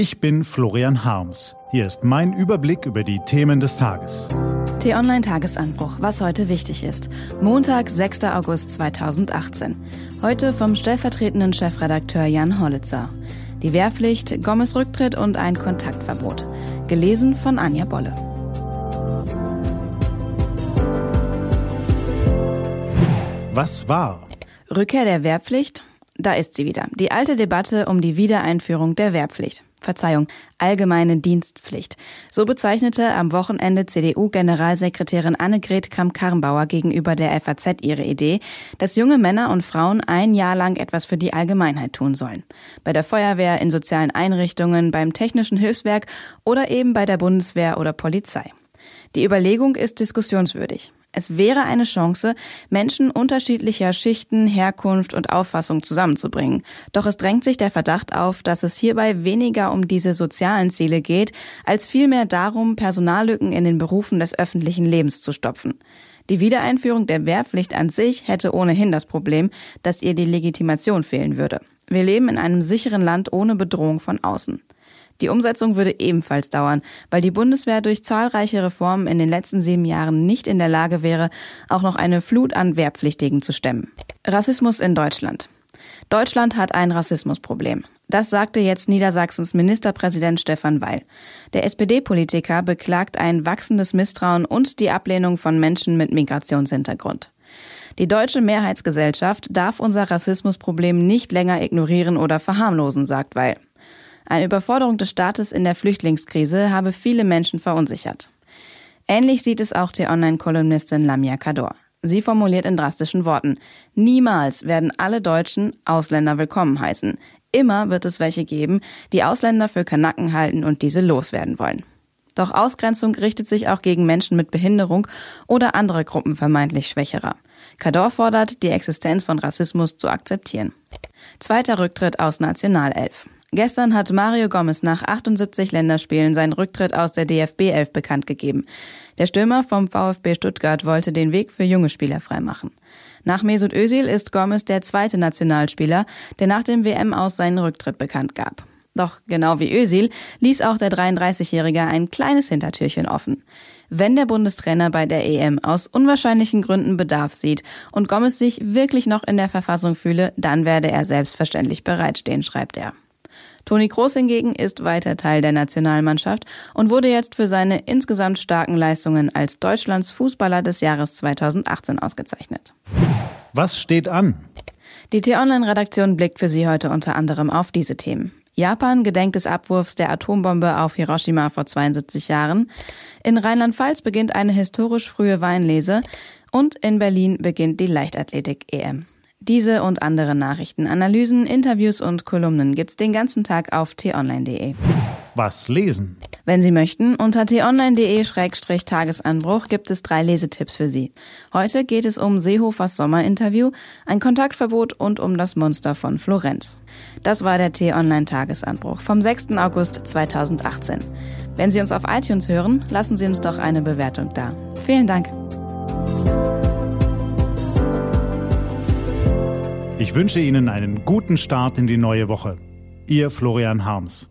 Ich bin Florian Harms. Hier ist mein Überblick über die Themen des Tages. T-Online Tagesanbruch, was heute wichtig ist. Montag, 6. August 2018. Heute vom stellvertretenden Chefredakteur Jan Hollitzer. Die Wehrpflicht, Gommes Rücktritt und ein Kontaktverbot. Gelesen von Anja Bolle. Was war? Rückkehr der Wehrpflicht? Da ist sie wieder. Die alte Debatte um die Wiedereinführung der Wehrpflicht. Verzeihung, allgemeine Dienstpflicht. So bezeichnete am Wochenende CDU-Generalsekretärin Annegret Kramp-Karrenbauer gegenüber der FAZ ihre Idee, dass junge Männer und Frauen ein Jahr lang etwas für die Allgemeinheit tun sollen. Bei der Feuerwehr, in sozialen Einrichtungen, beim Technischen Hilfswerk oder eben bei der Bundeswehr oder Polizei. Die Überlegung ist diskussionswürdig. Es wäre eine Chance, Menschen unterschiedlicher Schichten, Herkunft und Auffassung zusammenzubringen. Doch es drängt sich der Verdacht auf, dass es hierbei weniger um diese sozialen Ziele geht, als vielmehr darum, Personallücken in den Berufen des öffentlichen Lebens zu stopfen. Die Wiedereinführung der Wehrpflicht an sich hätte ohnehin das Problem, dass ihr die Legitimation fehlen würde. Wir leben in einem sicheren Land ohne Bedrohung von außen. Die Umsetzung würde ebenfalls dauern, weil die Bundeswehr durch zahlreiche Reformen in den letzten sieben Jahren nicht in der Lage wäre, auch noch eine Flut an Wehrpflichtigen zu stemmen. Rassismus in Deutschland. Deutschland hat ein Rassismusproblem. Das sagte jetzt Niedersachsens Ministerpräsident Stefan Weil. Der SPD-Politiker beklagt ein wachsendes Misstrauen und die Ablehnung von Menschen mit Migrationshintergrund. Die deutsche Mehrheitsgesellschaft darf unser Rassismusproblem nicht länger ignorieren oder verharmlosen, sagt Weil. Eine Überforderung des Staates in der Flüchtlingskrise habe viele Menschen verunsichert. Ähnlich sieht es auch die Online-Kolumnistin Lamia Kador. Sie formuliert in drastischen Worten, niemals werden alle Deutschen Ausländer willkommen heißen. Immer wird es welche geben, die Ausländer für Kanacken halten und diese loswerden wollen. Doch Ausgrenzung richtet sich auch gegen Menschen mit Behinderung oder andere Gruppen vermeintlich Schwächerer. Kador fordert, die Existenz von Rassismus zu akzeptieren. Zweiter Rücktritt aus Nationalelf. Gestern hat Mario Gomez nach 78 Länderspielen seinen Rücktritt aus der DFB 11 bekannt gegeben. Der Stürmer vom VfB Stuttgart wollte den Weg für junge Spieler freimachen. Nach Mesut Özil ist Gomez der zweite Nationalspieler, der nach dem WM aus seinen Rücktritt bekannt gab. Doch genau wie Özil ließ auch der 33-Jährige ein kleines Hintertürchen offen. Wenn der Bundestrainer bei der EM aus unwahrscheinlichen Gründen Bedarf sieht und Gomez sich wirklich noch in der Verfassung fühle, dann werde er selbstverständlich bereitstehen, schreibt er. Toni Kroos hingegen ist weiter Teil der Nationalmannschaft und wurde jetzt für seine insgesamt starken Leistungen als Deutschlands Fußballer des Jahres 2018 ausgezeichnet. Was steht an? Die T-Online-Redaktion blickt für Sie heute unter anderem auf diese Themen. Japan gedenkt des Abwurfs der Atombombe auf Hiroshima vor 72 Jahren. In Rheinland-Pfalz beginnt eine historisch frühe Weinlese. Und in Berlin beginnt die Leichtathletik-EM. Diese und andere Nachrichten, Analysen, Interviews und Kolumnen gibt's den ganzen Tag auf t-online.de. Was lesen? Wenn Sie möchten, unter t-online.de-tagesanbruch gibt es drei Lesetipps für Sie. Heute geht es um Seehofers Sommerinterview, ein Kontaktverbot und um das Monster von Florenz. Das war der T-Online-Tagesanbruch vom 6. August 2018. Wenn Sie uns auf iTunes hören, lassen Sie uns doch eine Bewertung da. Vielen Dank. Ich wünsche Ihnen einen guten Start in die neue Woche. Ihr Florian Harms.